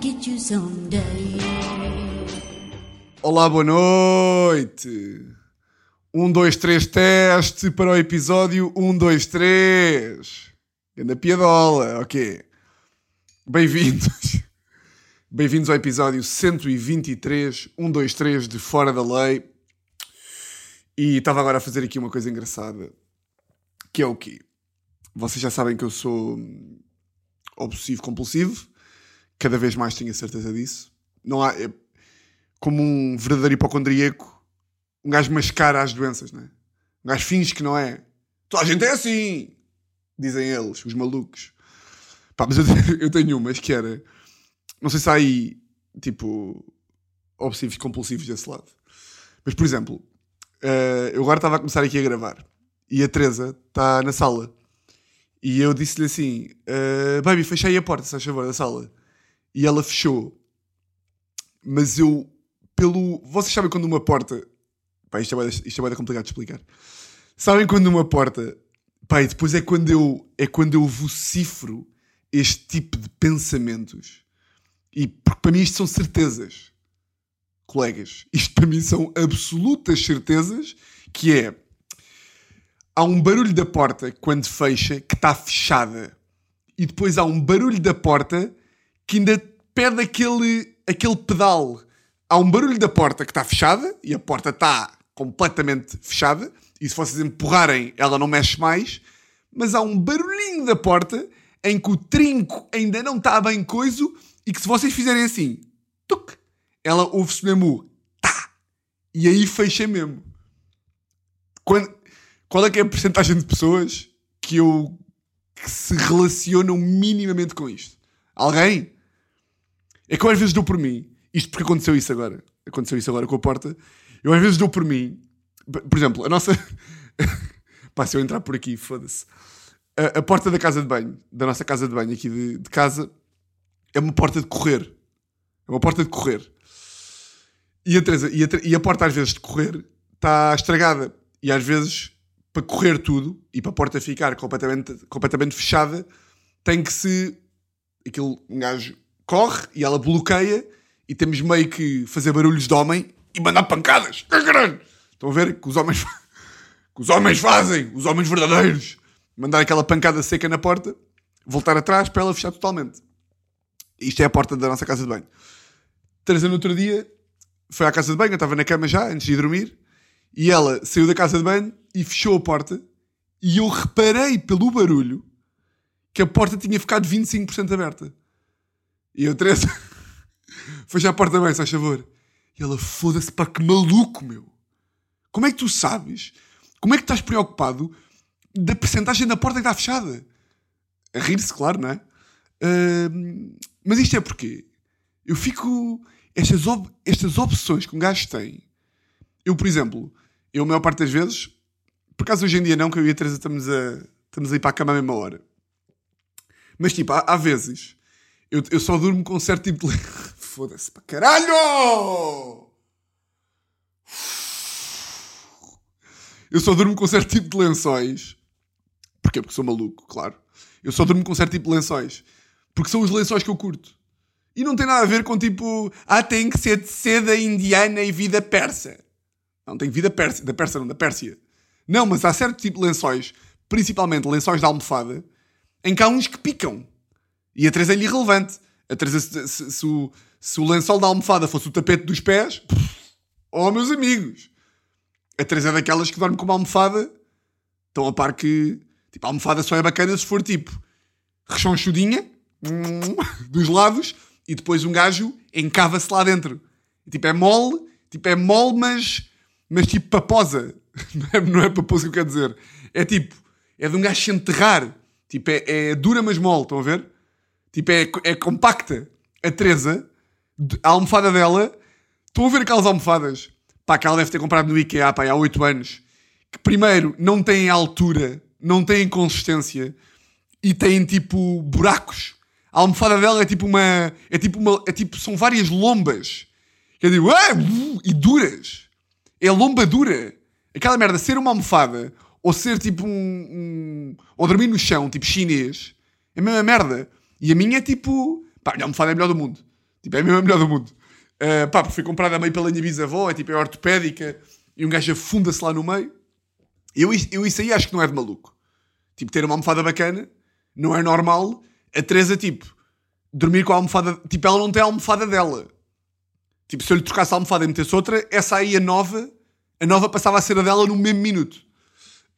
get you someday. Olá, boa noite. Um, dois, três, teste para o episódio um, dois, três. Anda piadola, ok. Bem-vindos. Bem-vindos ao episódio 123, 123 de Fora da Lei. E estava agora a fazer aqui uma coisa engraçada. Que é o quê? Vocês já sabem que eu sou obsessivo compulsivo. Cada vez mais tenho a certeza disso. Não há... é como um verdadeiro hipocondríaco, um gajo mascara as doenças, não é? Um gajo finge que não é. Toda a gente é assim! Dizem eles, os malucos. Pá, mas eu, te- eu tenho umas que era... Não sei se há aí, tipo, obsessivos compulsivos desse lado. Mas, por exemplo, eh, eu agora estava a começar aqui a gravar e a Teresa está na sala. E eu disse-lhe assim: eh, Baby, fecha aí a porta, se faz favor, da sala. E ela fechou. Mas eu, pelo. Vocês sabem quando uma porta. Pá, isto é bué- isto é bué complicado de explicar. Sabem quando uma porta. Pá, e depois é quando eu. É quando eu vocifro este tipo de pensamentos. E porque para mim isto são certezas. Colegas, isto para mim são absolutas certezas que é há um barulho da porta quando fecha que está fechada. E depois há um barulho da porta que ainda pede aquele, aquele pedal. Há um barulho da porta que está fechada e a porta está completamente fechada. E se vocês empurrarem, ela não mexe mais. Mas há um barulhinho da porta em que o trinco ainda não está bem coiso e que se vocês fizerem assim, tuc, ela ouve-se mesmo tá. E aí fecha mesmo. Quando- qual é que é a porcentagem de pessoas que eu que se relacionam minimamente com isto? Alguém? É que eu às vezes dou por mim, isto porque aconteceu isso agora, aconteceu isso agora com a porta, eu às vezes dou por mim, por exemplo, a nossa. Pá, se eu entrar por aqui, foda-se. A, a porta da casa de banho, da nossa casa de banho aqui de, de casa, é uma porta de correr. É uma porta de correr. E a, Teresa, e, a, e a porta, às vezes, de correr está estragada. E às vezes, para correr tudo e para a porta ficar completamente, completamente fechada, tem que se. Aquele um gajo corre e ela bloqueia e temos meio que fazer barulhos de homem e mandar pancadas. Estão a ver que os homens, que os homens fazem, os homens verdadeiros. Mandar aquela pancada seca na porta, voltar atrás para ela fechar totalmente. Isto é a porta da nossa casa de banho. Teresa, no outro dia, foi à casa de banho, eu estava na cama já, antes de ir dormir, e ela saiu da casa de banho e fechou a porta, e eu reparei pelo barulho que a porta tinha ficado 25% aberta. E eu, Teresa, fecha a porta bem, se faz favor. E ela, foda-se, pá, que maluco, meu. Como é que tu sabes? Como é que estás preocupado da percentagem da porta que está fechada? A rir-se, claro, não é? Ahm, mas isto é porque eu fico. Estas, ob- estas opções que um gajo tem. Eu, por exemplo, eu, a maior parte das vezes, por acaso hoje em dia não, que eu e a Teresa estamos a, estamos a ir para a cama à mesma hora. Mas tipo, há, há vezes eu, eu só durmo com um certo tipo de. Foda-se para caralho! Eu só durmo com um certo tipo de lençóis. Porquê? Porque sou maluco, claro. Eu só durmo com um certo tipo de lençóis. Porque são os lençóis que eu curto. E não tem nada a ver com tipo, ah, tem que ser de seda indiana e vida persa. Não, tem vida persa, da Persa não, da Pérsia. Não, mas há certo tipo de lençóis, principalmente lençóis de almofada, em que há uns que picam. E a Teresa é-lhe irrelevante. A Teresa, se, se- se o, se o lençol da almofada fosse o tapete dos pés, pff, oh, meus amigos. A Teresa é daquelas que dorme com uma almofada. Estão a par que, tipo, a almofada só é bacana se for tipo, rechonchudinha, dos lados, e depois um gajo encava-se lá dentro. Tipo, é mole, tipo, é mole, mas, mas tipo paposa. Não é, não é paposa que eu quero dizer. É tipo, é de um gajo se enterrar. Tipo, é, é dura, mas mole, estão a ver? Tipo, é, é compacta. A Teresa, a almofada dela, estão a ver aquelas almofadas? Pá, que ela deve ter comprado no IKEA pá, há 8 anos. Que primeiro, não têm altura, não têm consistência e têm tipo buracos. A almofada dela é tipo uma. É tipo uma. É tipo. São várias lombas. Que eu digo. "Ah, uh", e duras. É lomba dura. Aquela merda, ser uma almofada ou ser tipo um, um- ou dormir no chão, tipo chinês, é a mesma merda. E a minha é tipo. Pá, a minha almofada é a melhor do mundo. Tipo, é a melhor do mundo. Uh, pá, foi comprada meio pela minha bisavó, é tipo, é ortopédica, e um gajo afunda-se lá no meio. Eu, eu isso aí acho que não é de maluco. Tipo, ter uma almofada bacana, não é normal. A Teresa, tipo, dormir com a almofada. Tipo, ela não tem a almofada dela. Tipo, se eu lhe trocasse a almofada e metesse outra, essa aí, a nova, a nova passava a ser a dela no mesmo minuto.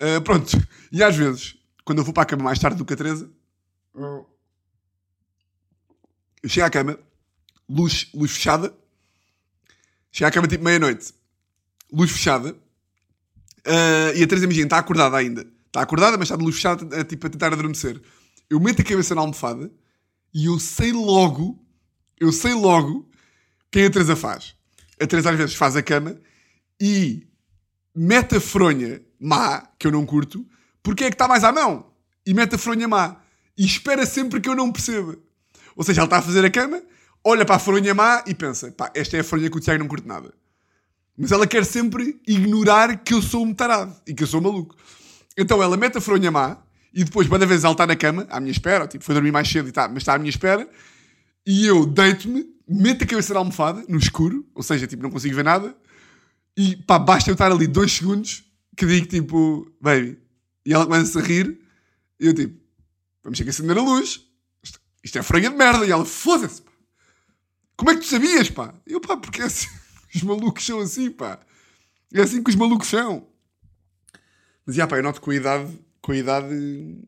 Uh, pronto. E às vezes, quando eu vou para a cama mais tarde do que a Teresa, eu chego à cama, luz, luz fechada, chego à cama tipo meia-noite, luz fechada, uh, e a Teresa, imagina, está acordada ainda. Está acordada, mas está de luz fechada, tipo, a tentar adormecer. Eu meto a cabeça na almofada e eu sei logo, eu sei logo quem a Teresa faz. A Teresa às vezes faz a cama e mete a fronha má, que eu não curto, porque é que está mais à mão. E mete a fronha má. E espera sempre que eu não perceba. Ou seja, ela está a fazer a cama, olha para a fronha má e pensa: pá, esta é a fronha que o Tiago não curte nada. Mas ela quer sempre ignorar que eu sou um tarado e que eu sou maluco. Então ela mete a fronha má e depois, cada vez ela está na cama, à minha espera, tipo, foi dormir mais cedo e tá, mas está à minha espera, e eu deito-me, meto a cabeça na almofada, no escuro, ou seja, tipo, não consigo ver nada, e pá, basta eu estar ali dois segundos que digo tipo, baby, e ela começa a rir, e eu tipo, vamos ter que acender a luz, isto, é franha de merda, e ela, foda-se, pá, como é que tu sabias, pá? Eu, pá, porque é assim, os malucos são assim, pá, é assim que os malucos são. Mas, já, pá, eu noto com a idade com a idade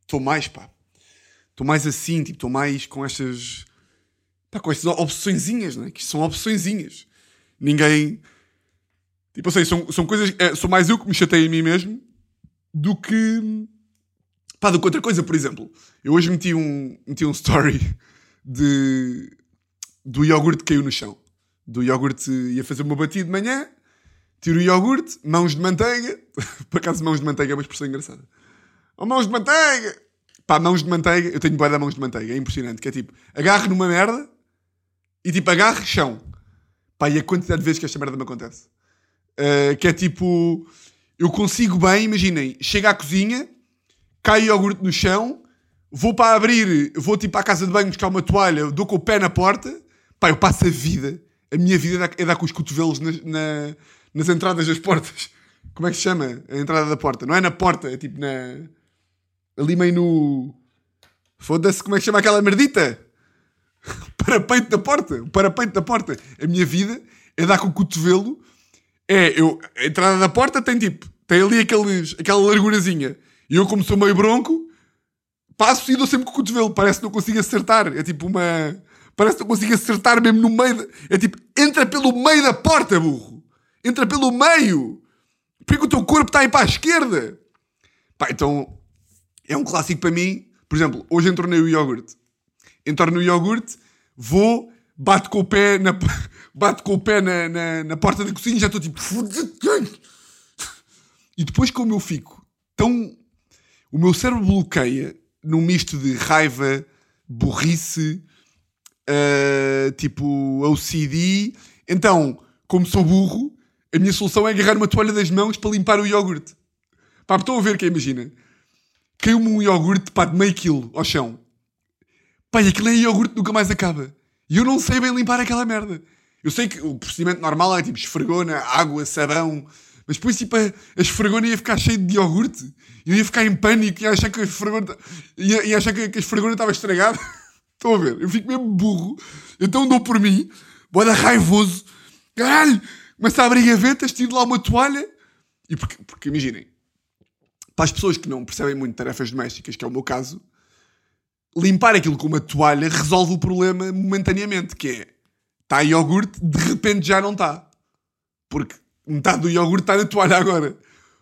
estou mais, pá. Estou mais assim, tipo, estou mais com estas. Pá, com estas opçõezinhas, né? Que são opçõezinhas. Ninguém. Tipo, eu sei, são, são coisas. É, sou mais eu que me chatei a mim mesmo do que. Pá, do que outra coisa, por exemplo. Eu hoje meti um, meti um story de. do iogurte que caiu no chão. Do iogurte ia fazer uma batida de manhã, tiro o iogurte, mãos de manteiga. por acaso, mãos de manteiga é uma expressão engraçada Oh, mãos de manteiga! Pá, mãos de manteiga, eu tenho boia da mãos de manteiga, é impressionante. Que é tipo, agarro numa merda e tipo, agarro chão. Pá, e a quantidade de vezes que esta merda me acontece. Uh, que é tipo, eu consigo bem, imaginem, chego à cozinha, cai iogurte no chão, vou para abrir, vou tipo à casa de banho buscar uma toalha, dou com o pé na porta, pá, eu passo a vida, a minha vida é dar, é dar com os cotovelos na, na, nas entradas das portas. Como é que se chama? A entrada da porta. Não é na porta, é tipo na ali meio no. Foda-se, como é que chama aquela merdita? parapeito da porta. O parapeito da porta. A minha vida é dar com o cotovelo. É, eu, a entrada da porta tem tipo, tem ali aqueles, aquela largurazinha. E eu, como sou meio bronco, passo e dou sempre com o cotovelo. Parece que não consigo acertar. É tipo uma. Parece que não consigo acertar mesmo no meio. Da... É tipo, entra pelo meio da porta, burro. Entra pelo meio. Porque o teu corpo está aí para a esquerda. Pá, então é um clássico para mim. Por exemplo, hoje entornei o iogurte. Entorno o iogurte, vou, bato com o pé na, bato com o pé na, na, na porta da cozinha e já estou tipo. E depois, como eu fico tão. O meu cérebro bloqueia num misto de raiva, burrice, uh, tipo OCD. Então, como sou burro, a minha solução é agarrar uma toalha das mãos para limpar o iogurte. Pá, estão a ver que imagina caiu-me um iogurte, pá, de meio quilo ao chão. Pá, e aquilo é iogurte nunca mais acaba. E eu não sei bem limpar aquela merda. Eu sei que o procedimento normal é tipo esfregona, água, sabão. Mas depois, tipo, a, a esfregona ia ficar cheia de iogurte. Eu ia ficar em pânico e achar que a esfregona, ia, ia achar que a esfregona estava estragada. Estão a ver? Eu fico mesmo burro. Então dou por mim, boda raivoso. Caralho! Começa a abrir gavetas, tiro lá uma toalha. E porque, porque imaginem, para as pessoas que não percebem muito tarefas domésticas, que é o meu caso, limpar aquilo com uma toalha resolve o problema momentaneamente, que é está iogurte, de repente já não está. Porque metade do iogurte está na toalha agora.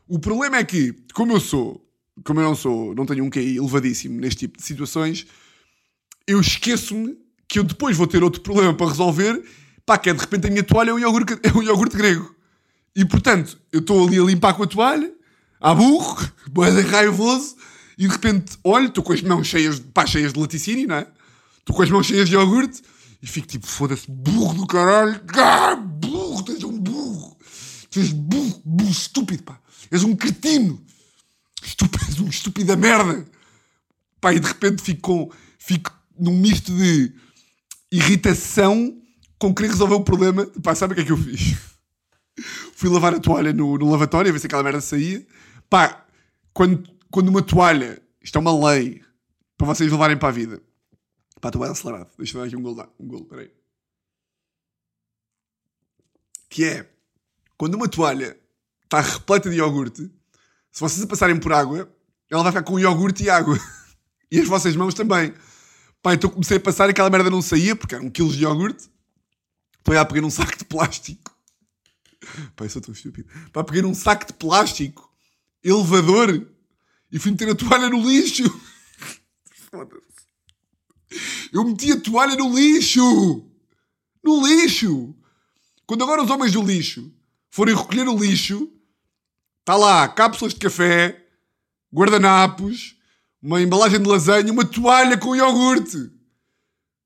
O problema é que, como eu sou, como eu não sou, não tenho um QI elevadíssimo neste tipo de situações, eu esqueço-me que eu depois vou ter outro problema para resolver, pá, que é de repente a minha toalha é um iogurte, é um iogurte grego. E portanto, eu estou ali a limpar com a toalha, à burro, boeda raivoso, e de repente olho, estou com as mãos cheias, pá, cheias de laticínio, não é? Estou com as mãos cheias de iogurte e fico tipo, foda-se, burro do caralho, ah, burro, tens um burro, tens burro, burro estúpido, pá, és um cretino, estúpido, és um estúpido da merda, pá, e de repente fico fico num misto de irritação com querer resolver o problema. Pá, sabe o que é que eu fiz? Fui lavar a toalha no, no lavatório, a ver se aquela merda saía. Pá, quando, quando uma toalha, isto é uma lei para vocês levarem para a vida. Pá, estou bem acelerado. Deixa eu dar aqui um gol, um gol, peraí. Que é, quando uma toalha está repleta de iogurte, se vocês a passarem por água, ela vai ficar com iogurte e água. E as vossas mãos também. Pá, então comecei a passar e aquela merda não saía, porque eram quilos de iogurte. Foi a pegar num saco de plástico. Pá, eu sou tão estúpido. Pá, peguei num saco de plástico, elevador, e fui meter a toalha no lixo. Foda-se. Eu meti a toalha no lixo. No lixo. Quando agora os homens do lixo forem recolher o lixo, está lá cápsulas de café, guardanapos, uma embalagem de lasanha, uma toalha com iogurte.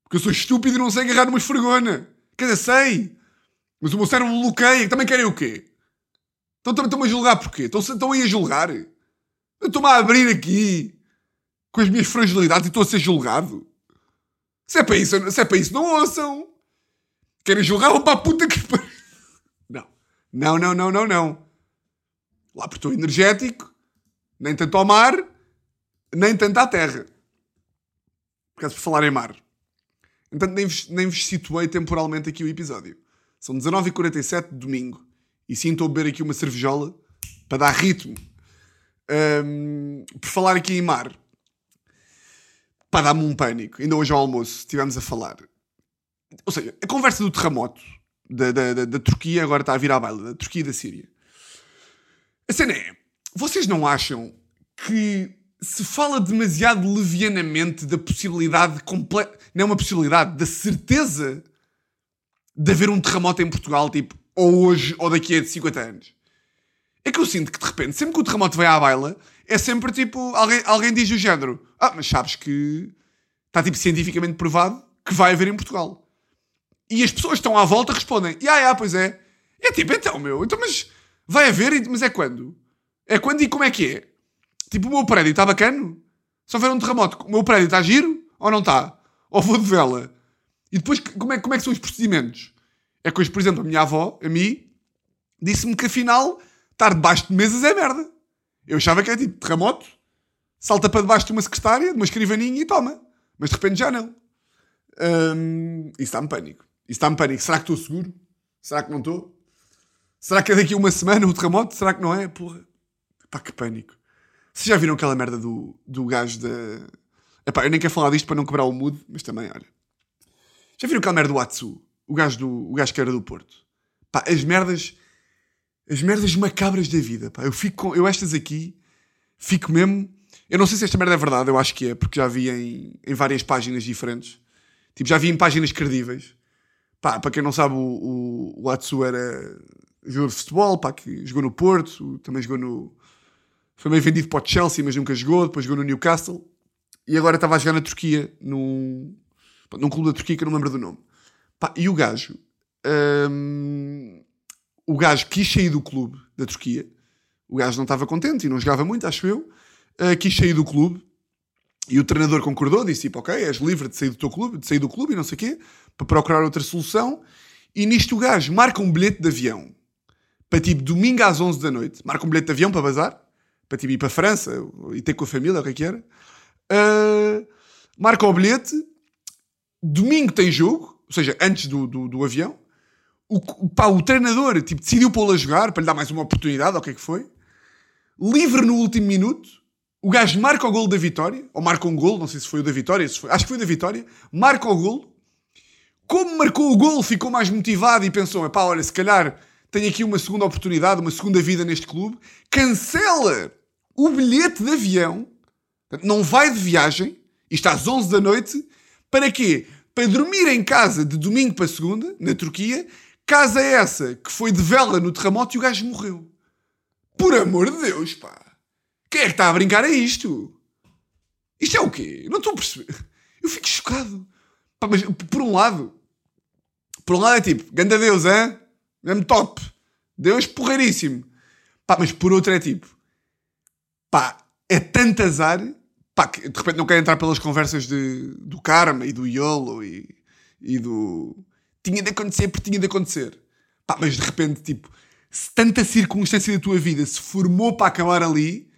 Porque eu sou estúpido e não sei agarrar numa esfregona. Quer dizer, sei. Mas o meu cérebro bloqueia. Também querem o quê? Então estão-me a julgar porquê? Estão, estão aí a julgar? Eu estou-me a abrir aqui com as minhas fragilidades e estou a ser julgado. Se é para isso, se é para isso não ouçam. Querem julgar, vão para a puta que... Não. Não, não, não, não, não. Lá porque estou energético, nem tanto ao mar, nem tanto à terra. Por causa por falar em mar. Entanto, nem vos, nem vos situei temporalmente aqui o episódio. São 19h47 de domingo. E sim, estou a beber aqui uma cervejola para dar ritmo. Um, por falar aqui em mar. Pá, dá-me um pânico. Ainda hoje ao almoço estivemos a falar. Ou seja, a conversa do terremoto da, da, da, da Turquia agora está a vir à baila. Da Turquia e da Síria. A cena é... Vocês não acham que se fala demasiado levianamente da possibilidade completa. Não é uma possibilidade, da certeza de haver um terremoto em Portugal, tipo, ou hoje ou daqui a 50 anos. É que eu sinto que de repente, sempre que o terremoto vem à baila, é sempre tipo, alguém, alguém diz o género: Ah, mas sabes que está tipo cientificamente provado que vai haver em Portugal. E as pessoas que estão à volta respondem: Ah, ah, pois é. É tipo, então, meu, então, mas vai haver, mas é quando? É quando e como é que é? Tipo, o meu prédio está bacana? Se houver um terremoto, o meu prédio está giro ou não está? Ou vou de vela? E depois, como é, como é que são os procedimentos? É hoje, por exemplo, a minha avó, a mim, disse-me que afinal, estar debaixo de mesas é merda. Eu achava que era tipo terremoto, salta para debaixo de uma secretária, de uma escrivaninha e toma. Mas de repente já não. Hum, isso está-me pânico. Está-me pânico. Será que estou seguro? Será que não estou? Será que é daqui a uma semana o terremoto? Será que não é? Porra. Pá, que pânico. Vocês já viram aquela merda do, do gajo da. Epá, eu nem quero falar disto para não quebrar o mood, mas também, olha. Já viram aquela merda do Atsu? O gajo, do, o gajo que era do Porto. Pá, as merdas. As merdas macabras da vida, pá. Eu fico com. Eu estas aqui. Fico mesmo. Eu não sei se esta merda é verdade, eu acho que é, porque já vi em, em várias páginas diferentes. Tipo, já vi em páginas credíveis. Pá, para quem não sabe, o, o, Atsu era jogador de futebol, pá, que jogou no Porto, também jogou no, foi meio vendido para o Chelsea, mas nunca jogou. Depois jogou no Newcastle. E agora estava a jogar na Turquia, num, num clube da Turquia que eu não lembro do nome. Pá, e o gajo... Hum, o gajo quis sair do clube da Turquia. O gajo não estava contente e não jogava muito, acho eu. Uh, quis sair do clube. E o treinador concordou, disse tipo, ok, és livre de sair do teu clube, de sair do clube e não sei o quê, para procurar outra solução. E nisto o gajo marca um bilhete de avião para tipo domingo às 11 da noite. Marca um bilhete de avião para bazar para tipo, ir para a França e ter com a família, o que é que era. Uh, marca o bilhete. Domingo tem jogo, ou seja, antes do, do, do avião. O, pá, o treinador tipo, decidiu pô-lo a jogar para lhe dar mais uma oportunidade, ou o que é que foi. Livre no último minuto. O gajo marca o gol da vitória, ou marca um gol, não sei se foi o da vitória, foi, acho que foi o da vitória. Marca o gol. Como marcou o gol, ficou mais motivado e pensou: pá, olha, se calhar tenho aqui uma segunda oportunidade, uma segunda vida neste clube. Cancela o bilhete de avião, não vai de viagem, isto às 11 da noite, para quê? Para dormir em casa de domingo para segunda, na Turquia, casa essa que foi de vela no terremoto e o gajo morreu. Por amor de Deus, pá. Quem é que está a brincar a isto? Isto é o quê? Não estou a perceber. Eu fico chocado. Pá, mas por um lado, por um lado é tipo, ganda Deus, hein? Mesmo top. Deus porreiríssimo. Pá, mas por outro é tipo, pá, é tanto azar, pá, que de repente não quero entrar pelas conversas de, do karma e do YOLO e, e do tinha de acontecer porque tinha de acontecer. Pá, mas de repente, tipo, se tanta circunstância da tua vida se formou para acabar ali,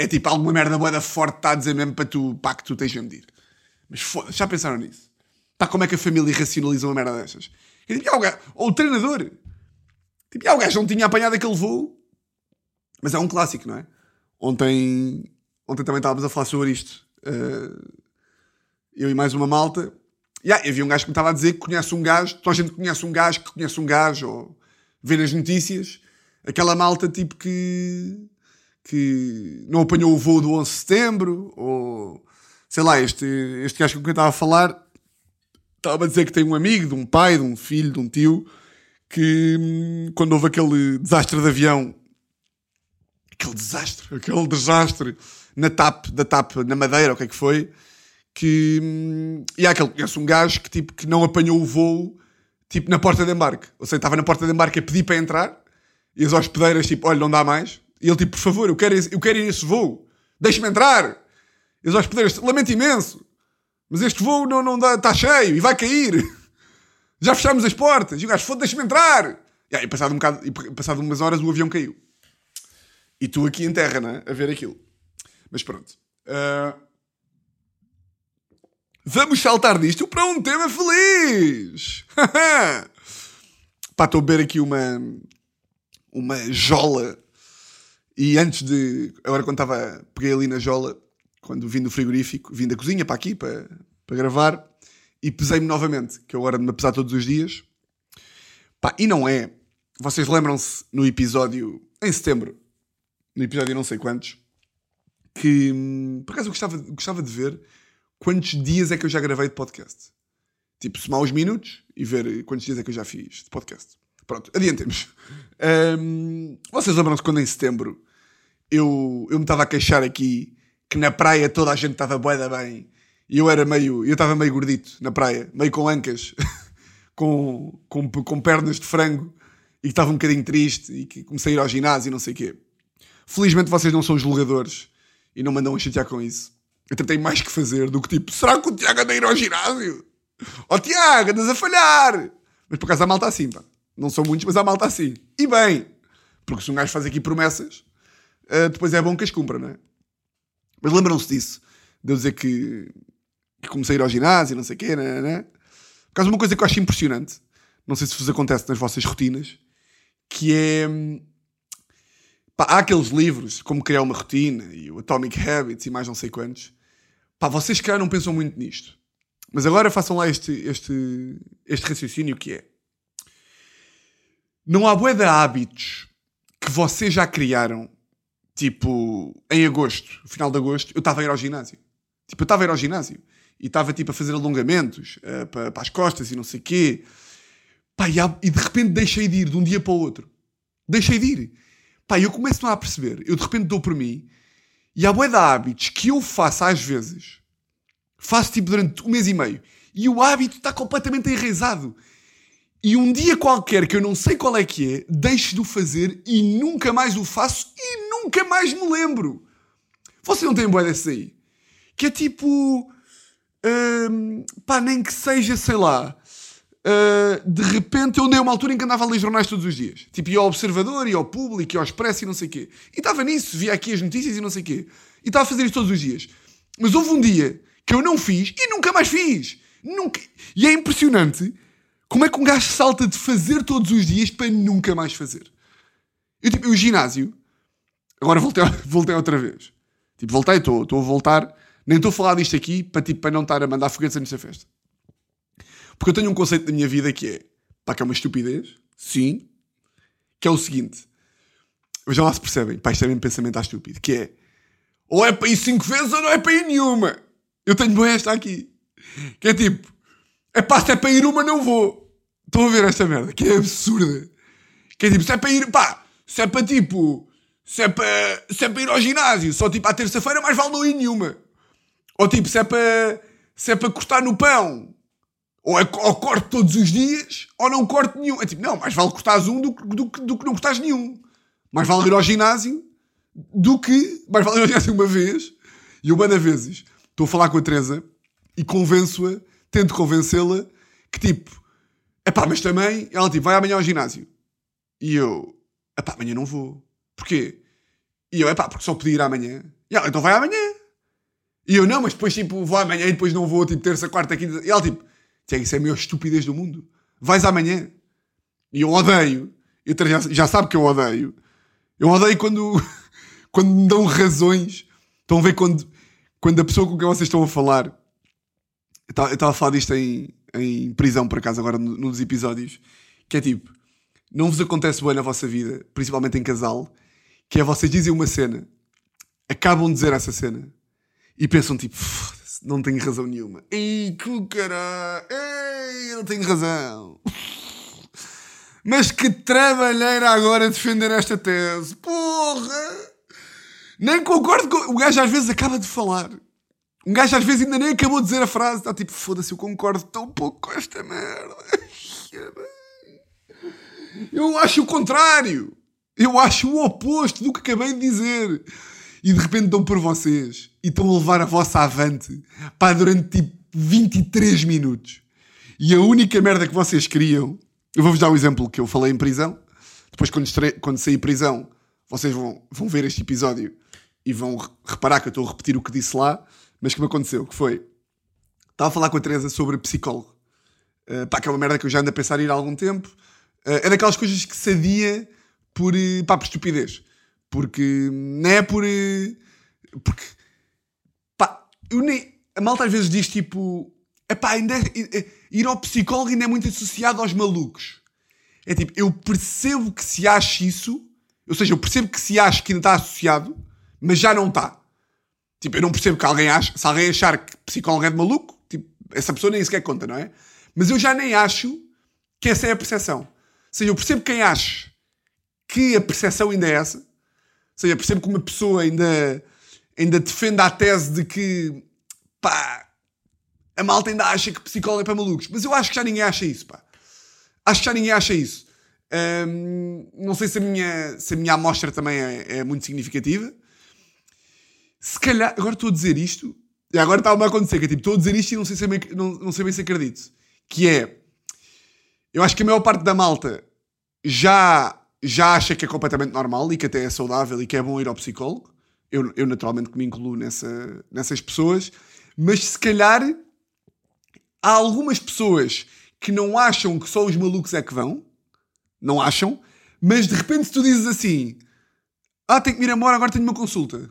é tipo alguma merda boa forte está a dizer mesmo para tu, pá, que tu tens de medir. Mas foda-se, já pensaram nisso? Pá, como é que a família racionaliza uma merda destas? É tipo, gajo- ou o treinador. Tipo, o gajo não tinha apanhado aquele voo. Mas é um clássico, não é? Ontem, ontem também estávamos a falar sobre isto. Uh, eu e mais uma malta. E ah, havia um gajo que me estava a dizer que conhece um gajo, toda a gente conhece um gajo que conhece um gajo, ou vê nas notícias, aquela malta tipo que, que não apanhou o voo do 11 de setembro, ou sei lá, este, este gajo com quem estava a falar estava a dizer que tem um amigo, de um pai, de um filho, de um tio, que hum, quando houve aquele desastre de avião, aquele desastre, aquele desastre na TAP, da TAP na Madeira, o que é que foi, que hum, e há aquele conhece um gajo que tipo que não apanhou o voo tipo na porta de embarque, ou seja, estava na porta de embarque a pedir para entrar e as hospedeiras tipo, olha, não dá mais, e ele tipo, por favor, eu quero, eu quero ir a esse voo, deixe-me entrar, e as hospedeiras, lamento imenso, mas este voo não, não dá, está cheio e vai cair. Já fechamos as portas. E o gajo, foda deixa-me entrar. E aí, passado, um bocado, e passado umas horas, o avião caiu. E tu aqui em terra, né? A ver aquilo. Mas pronto. Ah, Vamos saltar disto para um tema feliz. Pá, estou a beber aqui uma, uma jola. E antes de. Agora, quando estava. Peguei ali na jola, quando vim do frigorífico, vim da cozinha para aqui, para, para gravar, e pesei-me novamente, que eu agora me pesar todos os dias. Pá, e não é. Vocês lembram-se no episódio. Em setembro, no episódio não sei quantos, que hum, por acaso eu gostava, gostava de ver quantos dias é que eu já gravei de podcast. Tipo, somar os minutos e ver quantos dias é que eu já fiz de podcast. Pronto, adiantemos. Hum, vocês lembram-se quando em setembro eu, eu me estava a queixar aqui que na praia toda a gente estava bué da bem e eu era meio, eu estava meio gordito na praia, meio com ancas, com, com, com pernas de frango e que estava um bocadinho triste e que comecei a ir ao ginásio e não sei o quê. Felizmente vocês não são julgadores e não mandam a chatear com isso. Eu tenho mais que fazer do que tipo, será que o Tiago anda a ir ao ginásio? Ó Tiago, andas a falhar! Mas por acaso há malta assim, pá. Não são muitos, mas há malta assim. E bem, porque se um gajo faz aqui promessas, ah, depois é bom que as cumpra, não é? Mas lembram-se disso, de eu dizer que, que comecei a ir ao ginásio, não sei o quê, né, né? Por causa de uma coisa que eu acho impressionante, não sei se vos acontece nas vossas rotinas, que é. hum, Pá, há aqueles livros, como criar uma rotina e o Atomic Habits e mais não sei quantos. Pá, vocês calhar não pensam muito nisto. Mas agora façam lá este, este, este raciocínio que é. Não há bué de hábitos que vocês já criaram, tipo, em agosto, final de agosto, eu estava a ir ao ginásio. Tipo, eu estava a ir ao ginásio e estava tipo a fazer alongamentos eh, para, as costas e não sei quê. Pá, e, há- e de repente deixei de ir de um dia para o outro. Deixei de ir. Pá, eu começo a perceber. Eu de repente dou por mim e há bué de hábitos que eu faço às vezes. Faço tipo durante um mês e meio. E o hábito está completamente enraizado. E um dia qualquer que eu não sei qual é que é, deixo de o fazer e nunca mais o faço e nunca mais me lembro. Você não tem bué desses aí? Que é tipo... hum, pá, nem que seja, sei lá... Uh, de repente eu dei uma altura em que andava a ler jornais todos os dias. Tipo, ia ao Observador, ia ao Público, ia ao Expresso e não sei o quê. E estava nisso, via aqui as notícias e não sei o quê. E estava a fazer isto todos os dias. Mas houve um dia que eu não fiz e nunca mais fiz. Nunca. E é impressionante como é que um gajo salta de fazer todos os dias para nunca mais fazer. Eu, tipo, o ginásio, agora voltei, voltei outra vez. Tipo, voltei, estou a voltar. Nem estou a falar disto aqui para, tipo, para não estar a mandar foguetes antes da festa. Porque eu tenho um conceito da minha vida que é, pá, que é uma estupidez, sim, que é o seguinte, já lá se percebem, pá, isto é mesmo pensamento à estúpido, que é, ou é para ir cinco vezes ou não é para ir nenhuma. Eu tenho bem esta aqui, que é tipo, é pá, se é para ir uma não vou. Estão a ver esta merda, que é absurda. Que é tipo, se é para ir, pá, se é para tipo, se é para, se é para ir ao ginásio, só tipo à terça-feira, mais vale não ir nenhuma. Ou tipo, se é para, se é para cortar no pão, ou, é, ou corto todos os dias, ou não corto nenhum. É tipo, não, mais vale cortares um do, do, que- do que não cortares nenhum. Mais vale ir ao ginásio do que. Mais vale ir ao ginásio uma vez. E eu, banda vezes, estou a falar com a Teresa e convenço-a, tento convencê-la que tipo, epá, mas também, ela tipo, vai amanhã ao ginásio. E eu, epá, amanhã não vou. Porquê? E eu, epá, porque só podia ir amanhã. E ela, então vai amanhã. E eu, não, mas depois tipo, vou amanhã e depois não vou, tipo, terça, quarta, quinta. E ela tipo, isso é a maior estupidez do mundo. Vais amanhã. E eu odeio. Eu já, já sabe que eu odeio. Eu odeio quando, quando me dão razões. Estão a ver quando, quando a pessoa com quem vocês estão a falar. Eu estava a falar disto em, em prisão, por acaso, agora num dos episódios. Que é tipo, não vos acontece bem na vossa vida, principalmente em casal, que é vocês dizem uma cena, acabam de dizer essa cena e pensam tipo, não tenho razão nenhuma. Ei, que caralho, ei, não tenho razão. Mas que trabalheira agora defender esta tese. Porra! Nem concordo com. O gajo às vezes acaba de falar. Um gajo às vezes ainda nem acabou de dizer a frase. Está tipo, foda-se, eu concordo tão pouco com esta merda. Eu acho o contrário. Eu acho o oposto do que acabei de dizer. E de repente dão por vocês e estão a levar a vossa avante para durante tipo 23 minutos. E a única merda que vocês queriam eu vou-vos dar o exemplo que eu falei em prisão. Depois, quando, estre... quando sair prisão, vocês vão, vão ver este episódio e vão reparar que eu estou a repetir o que disse lá, mas que me aconteceu, que foi... Estava a falar com a Teresa sobre psicólogo. Uh, pá, que é uma merda que eu já ando a pensar em ir há algum tempo. Uh, é daquelas coisas que se por, uh, pá, por estupidez. Porque não é por... Porque... Pá, eu nem... A malta às vezes diz tipo... Epá, ainda é, ir ao psicólogo ainda é muito associado aos malucos. É tipo, eu percebo que se acha isso, ou seja, eu percebo que se acha que ainda está associado, mas já não está. Tipo, eu não percebo que alguém ache, se alguém achar que psicólogo é de maluco, tipo, essa pessoa nem sequer conta, não é? Mas eu já nem acho que essa é a percepção. Ou seja, eu percebo quem acha que a percepção ainda é essa. Ou seja, percebo que uma pessoa ainda, ainda defende a tese de que, pá, a malta ainda acha que psicólogo é para malucos. Mas eu acho que já ninguém acha isso, pá. Acho que já ninguém acha isso. não sei se a minha, se a minha amostra também é, é, muito significativa. Se calhar, agora estou a dizer isto, e agora está a acontecer, que é tipo, estou a dizer isto e não sei, se bem, não, não sei bem se acredito. Que é, eu acho que a maior parte da malta já, já acha que é completamente normal e que até é saudável e que é bom ir ao psicólogo. Eu, eu naturalmente que me incluo nessa, nessas pessoas. Mas se calhar há algumas pessoas que não acham que só os malucos é que vão, não acham, mas de repente se tu dizes assim: Ah, tenho que ir embora, agora tenho uma consulta.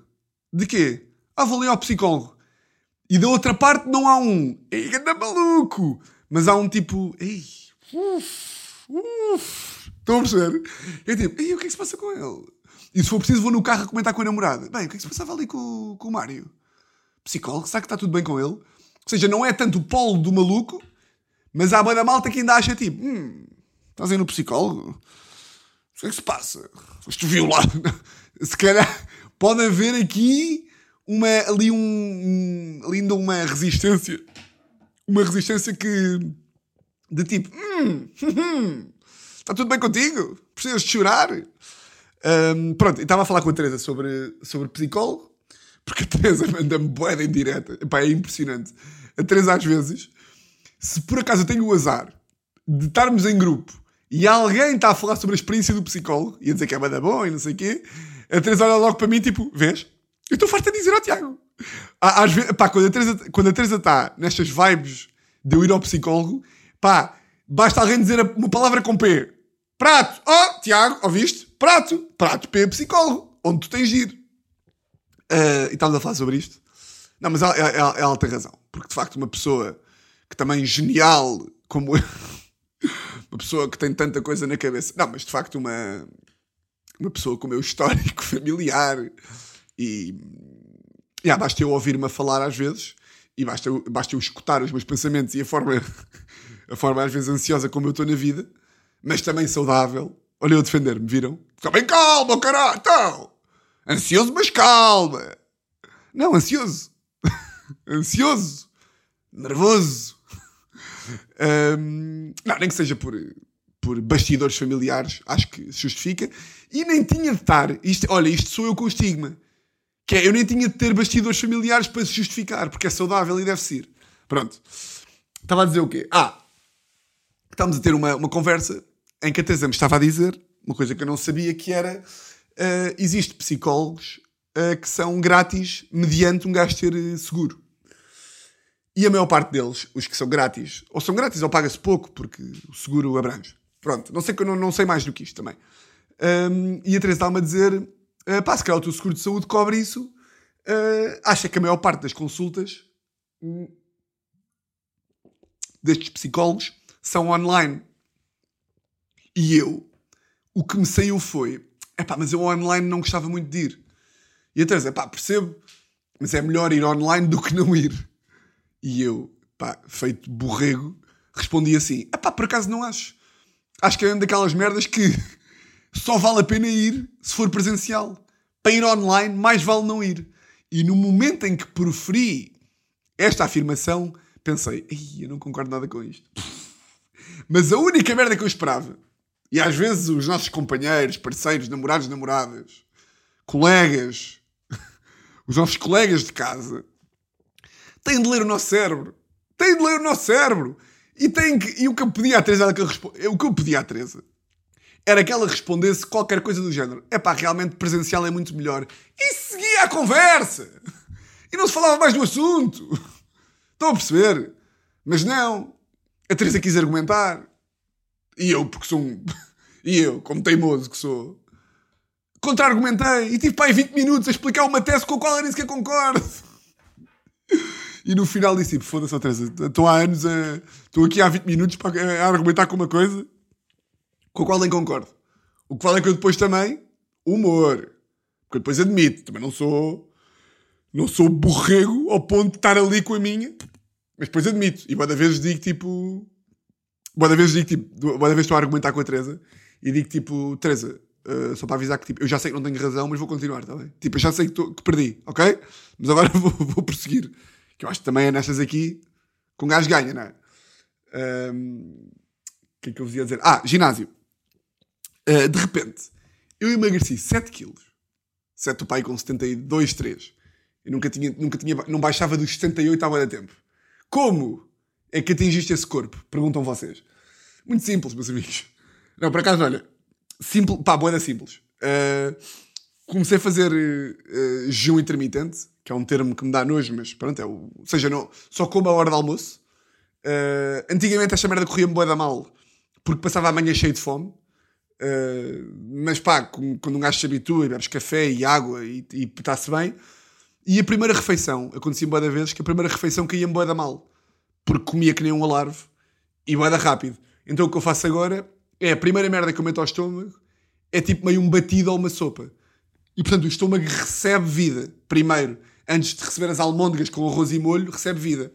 De quê? Ah, vou ali ao psicólogo. E da outra parte não há um, ei, anda maluco! Mas há um tipo, ei, uff, uff. Estão a perceber? É tipo, ei, o que é que se passa com ele? E se for preciso, vou no carro a comentar com a namorada. Bem, o que é que se passava ali com, com o Mário? Psicólogo, será que está tudo bem com ele? Ou seja, não é tanto o polo do maluco, mas há boa da malta que ainda acha tipo: hum, estás aí no psicólogo? O que é que se passa? Foste violado? se calhar pode haver aqui uma, ali, um, ali ainda uma resistência. Uma resistência que. de tipo: hum, hum, está tudo bem contigo? Precisas de chorar? Um, pronto, estava a falar com a Teresa sobre, sobre psicólogo, porque a Teresa manda-me boeda em direta. Epá, é impressionante a três às vezes, se por acaso eu tenho o azar de estarmos em grupo e alguém está a falar sobre a experiência do psicólogo e a dizer que é bada bom e não sei o quê, a Teresa olha logo para mim tipo, vês? Eu estou farto a dizer ao Tiago. Às vezes, pá, quando a Teresa, quando a está nestas vibes de eu ir ao psicólogo, pá, basta alguém dizer uma palavra com P. Prato. Oh, Tiago, ouviste? Prato. Prato P, psicólogo. Onde tu tens de ir. Uh, e estávamos a falar sobre isto. Não, mas ela, ela, ela, tem razão. Porque de facto, uma pessoa que também genial como eu, uma pessoa que tem tanta coisa na cabeça. Não, mas de facto, uma, uma pessoa com o meu histórico familiar e. Yeah, basta eu ouvir-me a falar às vezes e basta eu, basta eu escutar os meus pensamentos e a forma, a forma às vezes ansiosa como eu estou na vida, mas também saudável. Olha eu defender-me, viram? Fica bem calma, caralho, então! Ansioso, mas calma! Não, ansioso ansioso, nervoso. Um, não, nem que seja por, por bastidores familiares, acho que se justifica. E nem tinha de estar. Isto, olha, isto sou eu com o estigma. Que é, eu nem tinha de ter bastidores familiares para se justificar, porque é saudável e deve ser. Pronto. Estava a dizer o quê? Ah, estávamos a ter uma, uma conversa em que a Teresa me estava a dizer uma coisa que eu não sabia, que era uh, existe psicólogos uh, que são grátis mediante um gasto ter eh, seguro. E a maior parte deles, os que são grátis, ou são grátis ou paga-se pouco, porque o seguro abrange. Pronto, não sei, não, não sei mais do que isto também. Um, e a Teresa estava-me a dizer: uh, pá, se calhar o teu seguro de saúde cobre isso. Uh, acha que a maior parte das consultas um, destes psicólogos são online. E eu, o que me saiu foi: é pá, mas eu online não gostava muito de ir. E a Teresa, pá, percebo, mas é melhor ir online do que não ir. E eu, pá, feito borrego, respondi assim: é pá, por acaso não acho. Acho que é uma daquelas merdas que só vale a pena ir se for presencial. Para ir online, mais vale não ir. E no momento em que proferi esta afirmação, pensei: eu não concordo nada com isto. Mas a única merda que eu esperava, e às vezes os nossos companheiros, parceiros, namorados, namoradas, colegas, os nossos colegas de casa, têm de ler o nosso cérebro. Têm de ler o nosso cérebro. E, tem que, e o que eu pedi à Teresa era que o que eu pedi à Teresa era que ela respondesse qualquer coisa do género. É pá, realmente presencial é muito melhor. E seguia a conversa. E não se falava mais do assunto. Estão a perceber? Mas não. A Teresa quis argumentar. E eu, porque sou um. E eu, como teimoso que sou. Contra-argumentei. E tive pá, 20 minutos a explicar uma tese com a qual eu nem sequer concordo. E no final disse tipo, foda-se, oh, Teresa, estou há anos a. Estou aqui há 20 minutos para argumentar com uma coisa com a qual nem concordo. O que vale é que eu depois também. Humor. Porque eu depois admito, também não sou. Não sou borrego ao ponto de estar ali com a minha. Mas depois admito. E cada vez digo tipo. Cada vez digo tipo. Cada vez estou a argumentar com a Teresa e digo tipo, Teresa, uh, só para avisar que tipo, eu já sei que não tenho razão, mas vou continuar, está bem? Tipo, eu já sei que, tô, que perdi, ok? Mas agora vou, vou prosseguir. Que eu acho que também é nestas aqui com um gajo ganha, não é? O um, que é que eu vos ia dizer? Ah, ginásio. Uh, de repente, eu emagreci 7 quilos. 7 o pai com 72, 3. Eu nunca tinha, nunca tinha, não baixava dos 78 há muito tempo. Como é que atingiste esse corpo? Perguntam vocês. Muito simples, meus amigos. Não, por acaso, olha, simples, pá, boa simples. Uh, comecei a fazer uh, jejum intermitente, que é um termo que me dá nojo, mas pronto, é o, ou seja, não, só como a hora de almoço. Uh, antigamente esta merda corria-me boa da mal, porque passava a manhã cheio de fome. Mas pá, quando um gajo se habitua e bebes café e água e, está-se bem. E a primeira refeição, acontecia boa da vez que a primeira refeição caía-me boa da mal, porque comia que nem um alarve e boa da rápido. Então o que eu faço agora é a primeira merda que eu meto ao estômago é tipo meio um batido ou uma sopa. E portanto o estômago recebe vida primeiro, antes de receber as almôndegas com arroz e molho, recebe vida.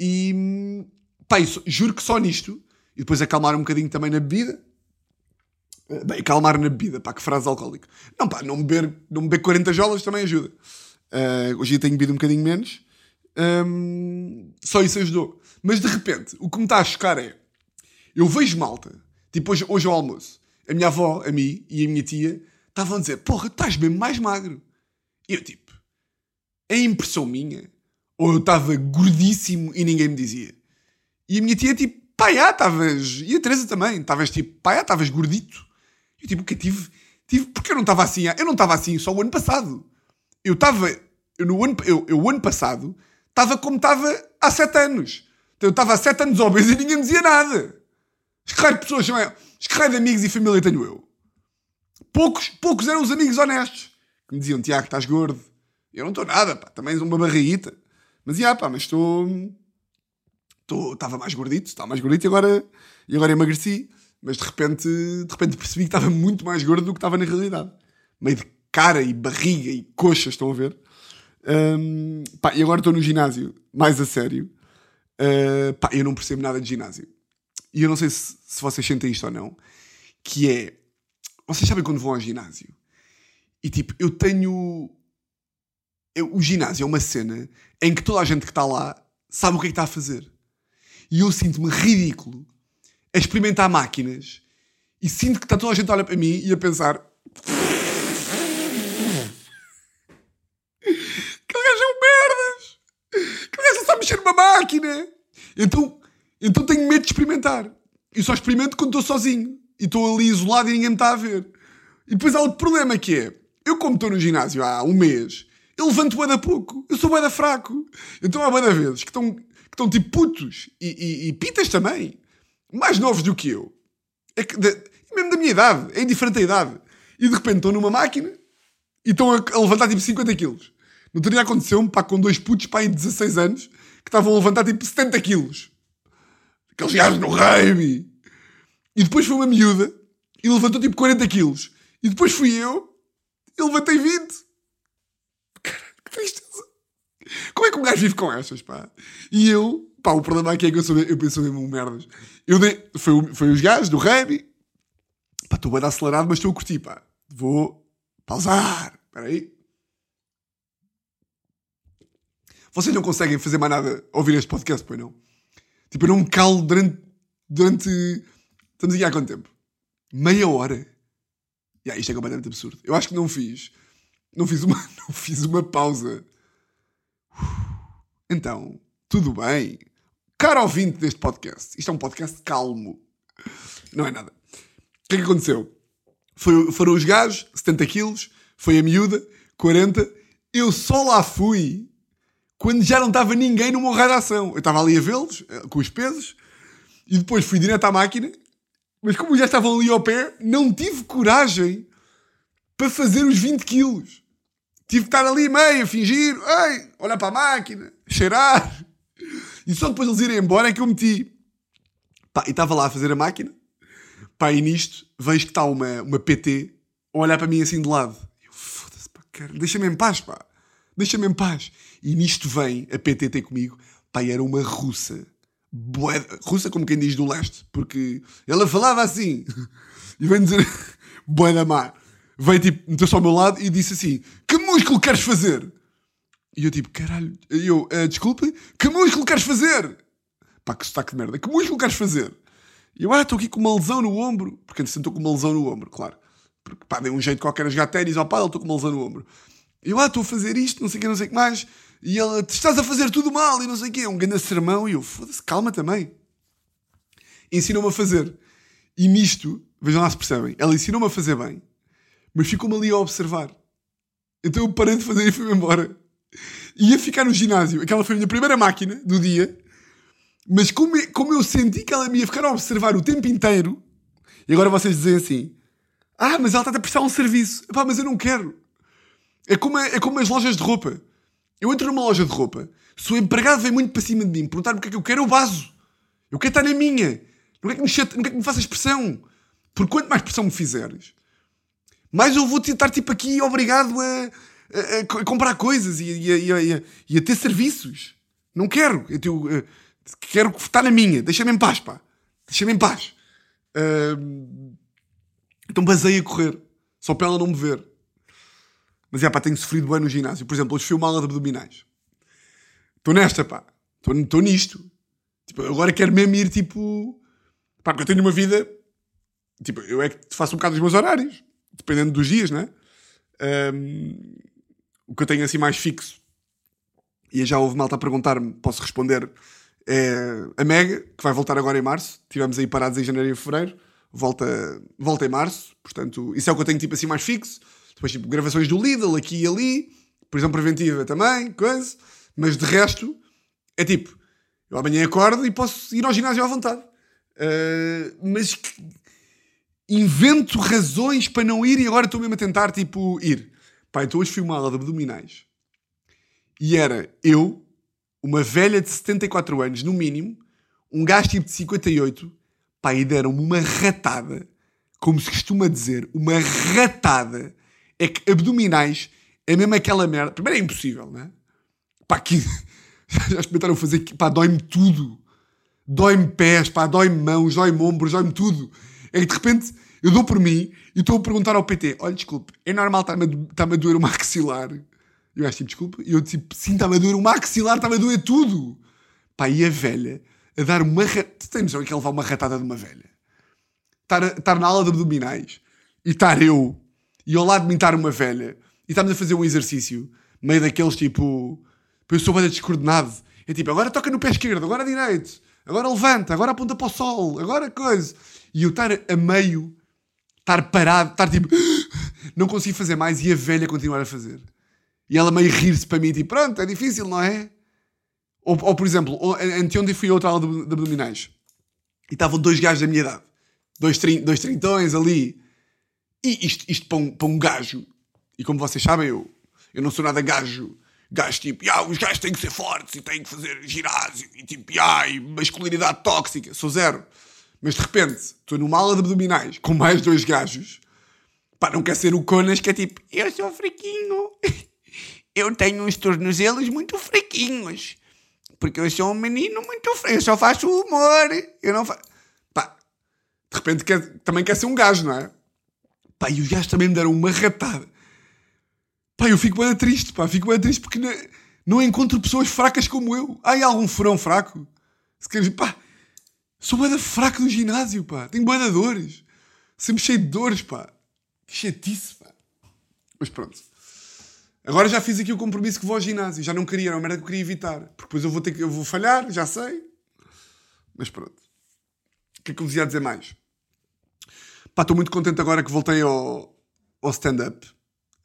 E pá, isso, juro que só nisto, e depois acalmar um bocadinho também na bebida. Eh, bem, acalmar na bebida, pá, que frase alcoólica. Não, pá, não beber, não beber 40 jolas também ajuda. Uh, hoje eu tenho bebido um bocadinho menos. Um, só isso ajudou. Mas de repente, o que me está a chocar é. Eu vejo malta Tipo, hoje, hoje ao almoço, a minha avó, a mim e a minha tia estavam a dizer: Porra, estás mesmo mais magro. E eu, tipo, é impressão minha? Ou eu estava gordíssimo e ninguém me dizia? E a minha tia, tipo, pá, estavas. E a Teresa também, estavas tipo, pá, estavas gordito. E eu, tipo, que tive, tive. Porque eu não estava assim, eu não estava assim só o ano passado. Eu estava, eu, no ano, eu, eu, o ano passado, estava como estava há sete anos. Então, eu estava há sete anos obeso e ninguém me dizia nada. Raio de pessoas raio de amigos e família tenho eu? Poucos, poucos eram os amigos honestos que me diziam: Tiago, estás gordo. Eu não estou nada, pá, também uma barriguita. Mas, já, pá, mas estou. Estava mais gordito, estava mais gordito e agora, e agora emagreci. Mas de repente, de repente percebi que estava muito mais gordo do que estava na realidade. Meio de cara e barriga e coxa, estão a ver? Um, pá, e agora estou no ginásio, mais a sério. Uh, pá, eu não percebo nada de ginásio e eu não sei se, se vocês sentem isto ou não, que é. Vocês sabem quando vão ao ginásio? E tipo, eu tenho. Eu, o ginásio é uma cena em que toda a gente que está lá sabe o que é que está a fazer. E eu sinto-me ridículo a experimentar máquinas e sinto que está toda a gente a olhar para mim e a pensar. Que gajo é um merdas! Que gajo sabe mexer numa máquina! Então então tenho medo de experimentar. e só experimento quando estou sozinho. E estou ali isolado e ninguém me está a ver. E depois há outro problema que é, eu como estou no ginásio há um mês, eu levanto bué da pouco. Eu sou bué fraco. Então há bué da vezes que estão, que estão tipo putos e, e, e pitas também, mais novos do que eu. É que, de, mesmo da minha idade, é indiferente da idade. E de repente estão numa máquina e estão a, a levantar tipo 50 quilos. No outro dia aconteceu-me, pá, com dois putos, pá, em 16 anos, que estavam a levantar tipo 70 quilos. Aqueles gajos no rugby. E depois foi uma miúda e levantou tipo 40 quilos. E depois fui eu e levantei 20. Caralho, que tristeza. Como é que um gajo vive com estas, pá? E eu, pá, o problema aqui é que eu, sou, eu penso mesmo merdas. Eu dei, foi, foi os gajos do rugby. Pá, estou bem acelerado, mas estou a curtir, pá. Vou pausar. Espera aí. Vocês não conseguem fazer mais nada ouvir este podcast, pois não? Tipo, eu não me calo durante. durante estamos aqui há quanto tempo? Meia hora. Yeah, isto é completamente absurdo. Eu acho que não fiz. Não fiz uma, não fiz uma pausa. Então, tudo bem. Caro ouvinte deste podcast, isto é um podcast calmo. Não é nada. O que é que aconteceu? Foi, foram os gajos, 70 quilos, foi a miúda, 40. Eu só lá fui quando já não estava ninguém no meu raio ação. Eu estava ali a vê-los, eh, com os pesos, e depois fui direto à máquina, mas como já estavam ali ao pé, não tive coragem para fazer os 20 quilos. Tive que estar ali meio, a fingir, ei, olhar para a máquina, cheirar. E só depois eles irem embora é que eu meti. Pá, e estava lá a fazer a máquina. Pá, e nisto vejo que está uma, uma PT a olhar para mim assim de lado. Eu, foda-se, pá, cara, deixa-me em paz, pá. Deixa-me em paz. E nisto vem a PT ter comigo. Pá, e era uma russa. Bué, russa como quem diz do leste. Porque ela falava assim. E vem dizer, bué da má. Veio tipo, meteu-se ao meu lado e disse assim, que músculo queres fazer? E eu tipo, caralho, eu, uh, desculpe, que músculo queres fazer? Pá, que sotaque de merda, que músculo queres fazer? E eu, ah, estou aqui com uma lesão no ombro. Porque antes estou com uma lesão no ombro, claro. Porque pá, dei um jeito qualquer a jogar ténis, ó pá, estou com uma lesão no ombro. E eu, ah, estou a fazer isto, não sei o que, não sei o que mais. E ela, te estás a fazer tudo mal e não sei o que. Um grande sermão. E eu, foda-se, calma também. Ensinou-me a fazer. E nisto, vejam lá se percebem, ela ensinou-me a fazer bem, mas ficou-me ali a observar. Então eu parei de fazer e fui-me embora. Ia ficar no ginásio. Aquela foi a minha primeira máquina do dia. Mas como, como eu senti que ela me ia ficar a observar o tempo inteiro, e agora vocês dizem assim: Ah, mas ela está a prestar um serviço. Pá, mas eu não quero. É como, é como as lojas de roupa. Eu entro numa loja de roupa, se o empregado vem muito para cima de mim perguntar-me o que é que eu quero, eu baso. Eu quero estar na minha. Não quero que me, chate, não que me faças pressão. Porque quanto mais pressão me fizeres, mais eu vou estar tipo aqui obrigado a, a, a comprar coisas e, e, e, a ter serviços. Não quero. Eu, eu, quero estar na minha. Deixa-me em paz, pá. Deixa-me em paz. Uh, então basei a correr. Só para ela não me ver. Mas é pá, tenho sofrido bem no ginásio. Por exemplo, hoje fui de abdominais. Estou nesta, pá. Estou nisto. Tipo, agora quero mesmo ir, tipo... Pá, porque eu tenho uma vida... Tipo, eu é que faço um bocado dos meus horários. Dependendo dos dias, né? Um, o que eu tenho assim mais fixo. E já houve malta a perguntar-me, posso responder, é a Mega, que vai voltar agora em março. Tivemos aí parados em janeiro e fevereiro. Volta, volta em março. Portanto, isso é o que eu tenho tipo assim mais fixo. Depois, tipo, gravações do Lidl aqui e ali, prisão preventiva também, coisa. Mas de resto, é tipo, eu amanhã acordo e posso ir ao ginásio à vontade. Uh, mas que... invento razões para não ir e agora estou mesmo a tentar, tipo, ir. Pá, então hoje fui uma aula de abdominais. E era eu, uma velha de 74 anos, no mínimo, um gajo tipo de 58, pá, e deram-me uma ratada, como se costuma dizer, uma ratada é que abdominais é mesmo aquela merda. Primeiro é impossível, né? Pá, aqui já experimentaram fazer, pá, dói-me tudo. Dói-me pés, pá, dói-me mãos, dói-me ombros, dói-me tudo. É que de repente eu dou por mim e estou a perguntar ao PT: olha, desculpe, é normal estar-me a, estar a doer o maxilar? Eu acho tipo, desculpa. E eu tipo, sim, está-me a doer o maxilar, está-me a doer tudo. Pá, e a velha a dar uma. Tu tens noção que é levar uma ratada de uma velha? Estar, estar na aula de abdominais e estar eu e ao lado de mim estar uma velha e estamos a fazer um exercício, meio daqueles tipo. Eu sou bem descoordenado. É tipo, agora toca no pé esquerdo, agora direito. agora levanta, agora aponta para o sol, agora coisa. E eu estar a meio, estar parado, estar tipo, não consigo fazer mais e a velha continuar a fazer. E ela meio rir-se para mim, tipo, pronto, é difícil, não é? Ou, ou por exemplo, anteontem fui a outra aula de, de abdominais e estavam dois gajos da minha idade, dois, trin, dois trintões ali. E isto, isto para, um, para um gajo, e como vocês sabem, eu, eu não sou nada gajo, gajo tipo, "Ya, os gajos têm que ser fortes e têm que fazer ginásio, e tipo, "Ya, e masculinidade tóxica, sou zero. Mas de repente, estou numa aula de abdominais com mais dois gajos, pá, não quer ser o Conas que é tipo, eu sou fraquinho, eu tenho uns tornozelos muito fraquinhos, porque eu sou um menino muito fraco, eu só faço humor, eu não faço... Pá, de repente quer- também quer ser um gajo, não é? Pá, e os gajos também me deram uma ratada. Pá, eu fico bem triste, pá, fico bem triste porque não, não encontro pessoas fracas como eu. Há algum furão fraco? Se queres, pá, sou bem fraco no ginásio, pá, tenho bem dores. Sempre cheio de dores, pá. Que chatice, pá. Mas pronto. Agora já fiz aqui o compromisso que vou ao ginásio. Já não queria, era uma merda que eu queria evitar. Porque depois eu vou ter que, eu vou falhar, já sei. Mas pronto. O que é que eu vos ia dizer mais? Pá, estou muito contente agora que voltei ao, ao stand-up.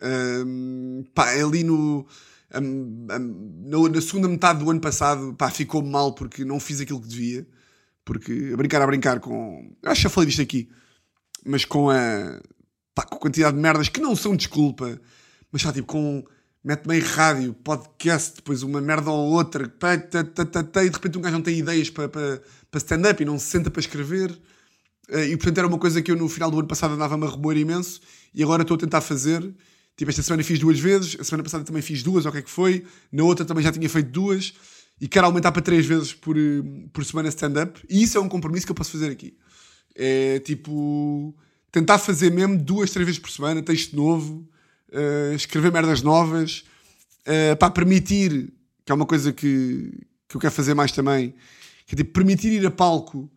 Ahm, pá, ali no, ahm, ahm, na, segunda metade do ano passado, pá, ficou mal porque não fiz aquilo que devia. Porque a brincar, a brincar com. Acho que já falei disto aqui. Mas com a. Pá, com a quantidade de merdas que não são desculpa. Mas já tipo com. Mete meio rádio, podcast, depois uma merda ou outra, pá, tá, tá, tá, e de repente um gajo não tem ideias para, para, para stand-up e não se senta para escrever. Eh, e portanto era uma coisa que eu no final do ano passado andava-me a remoer imenso e agora estou a tentar fazer. Tipo, esta semana fiz duas vezes, a semana passada também fiz duas, ou o que é que foi, na outra também já tinha feito duas e quero aumentar para três vezes por, eh, por semana stand-up. E isso é um compromisso que eu posso fazer aqui. É tipo, tentar fazer mesmo duas, três vezes por semana, texto novo, eh, escrever merdas novas, eh, para permitir, que é uma coisa que, que eu quero fazer mais também, que é tipo, permitir ir a palco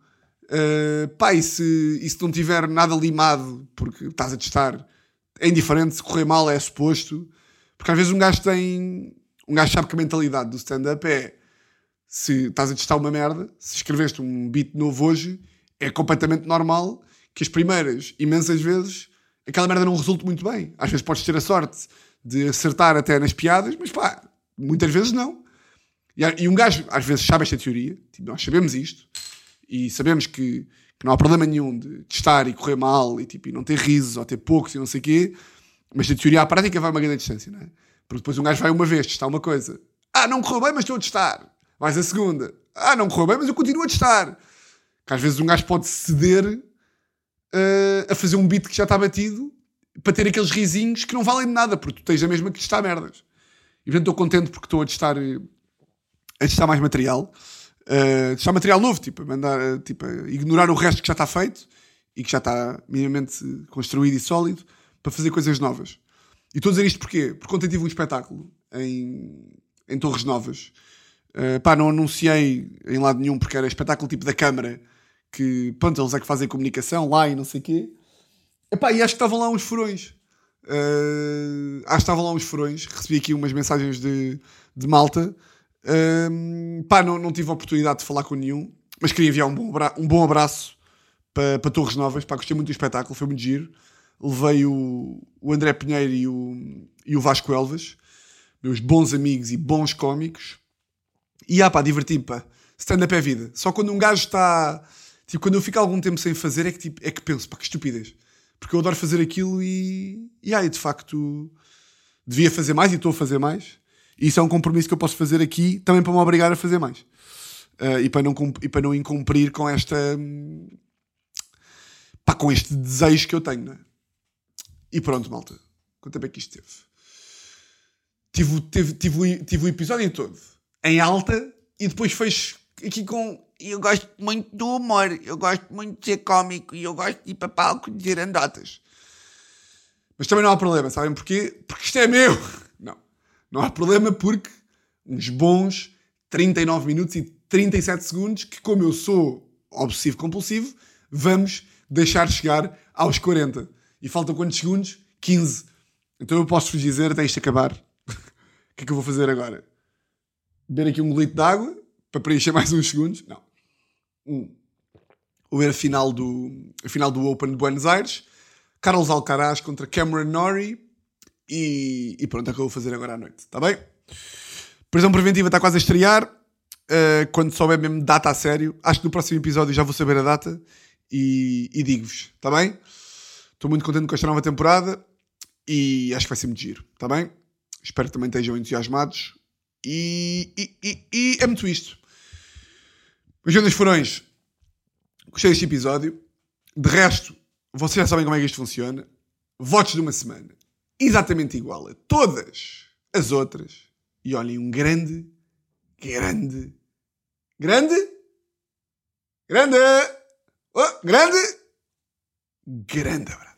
Uh, pá, e se, e se não tiver nada limado porque estás a testar, é indiferente, se correr mal é suposto, porque às vezes um gajo tem. Um gajo sabe que a mentalidade do stand-up é se estás a testar uma merda, se escreveste um beat novo hoje, é completamente normal que as primeiras imensas vezes aquela merda não resulte muito bem. Às vezes podes ter a sorte de acertar até nas piadas, mas pá, muitas vezes não. E, e um gajo às vezes sabe esta teoria, tipo, nós sabemos isto, e sabemos que, que não há problema nenhum de testar e correr mal e, tipo, e não ter risos ou ter poucos e não sei o quê, mas a teoria à prática vai uma grande distância, não é? Porque depois um gajo vai uma vez testar uma coisa. Ah, não correu bem, mas estou a testar. Vais a segunda. Ah, não correu bem, mas eu continuo a testar. Que às vezes um gajo pode ceder eh, a fazer um beat que já está batido para ter aqueles risinhos que não valem de nada, porque tu tens a mesma que testar merdas. E portanto estou contente porque estou a testar, eh, a testar mais material. Uh, testar material novo, tipo, mandar, eh, tipo, ignorar o resto que já está feito e que já está minimamente construído e sólido para fazer coisas novas. E estou a dizer isto porquê? Porque ontem tive um espetáculo em, em Torres Novas. Uh, pá, não anunciei em lado nenhum porque era espetáculo tipo da Câmara que, pronto, eles é que fazem comunicação lá e não sei o quê. E acho que estavam lá uns furões. Uh, acho que estavam lá uns furões. Recebi aqui umas mensagens de, de malta. Um, pá, não, não tive a oportunidade de falar com nenhum, mas queria enviar um bom, um bom abraço para, para Torres Novas. Pá, gostei muito do espetáculo, foi muito giro. Levei o, o André Pinheiro e o, e o Vasco Elvas, meus bons amigos e bons cómicos. E ah, pá, diverti-me, pá. Stand-up é vida. Só quando um gajo está. Tipo, quando eu fico algum tempo sem fazer, é que, tipo, é que penso, pá, que estupidez. Porque eu adoro fazer aquilo e. E aí, de facto, devia fazer mais e estou a fazer mais. E isso é um compromisso que eu posso fazer aqui também para me obrigar a fazer mais. Ah, e, para não, e para não incumprir com esta. hum, pá, com este desejo que eu tenho, não é? E pronto, malta. Quanto tempo é que isto teve? Tive, tive, o- tive o episódio todo em alta e depois fez aqui com. Eu gosto muito do humor, eu gosto muito de ser cómico e eu gosto de ir para palco dizer andotas. Mas também não há problema, sabem porquê? Porque isto é meu! Não. Há problema porque uns bons 39 minutos e 37 segundos, que como eu sou obsessivo compulsivo, vamos deixar chegar aos 40. E faltam quantos segundos? 15. Então eu posso vos dizer até isto acabar. O que é que eu vou fazer agora? Beber aqui um litro de água para preencher mais uns segundos? Não. Um. Vou ver a final do, a final do Open de Buenos Aires. Carlos Alcaraz contra Cameron Norrie. E, e pronto, é o que eu vou fazer agora à noite. Está bem? Prisão Preventiva está quase a estrear. Uh, quando souber mesmo data a sério. Acho que no próximo episódio já vou saber a data. E, e digo-vos. Está bem? Estou muito contente com esta nova temporada. E acho que vai ser muito giro. Está bem? Espero que também estejam entusiasmados. E, e, e, é muito isto. Meus grandes furões, gostei deste episódio. De resto, vocês já sabem como é que isto funciona. Votos de uma semana. Exatamente igual a todas as outras. E olhem, um grande, grande, grande, grande, oh, grande, grande abraço.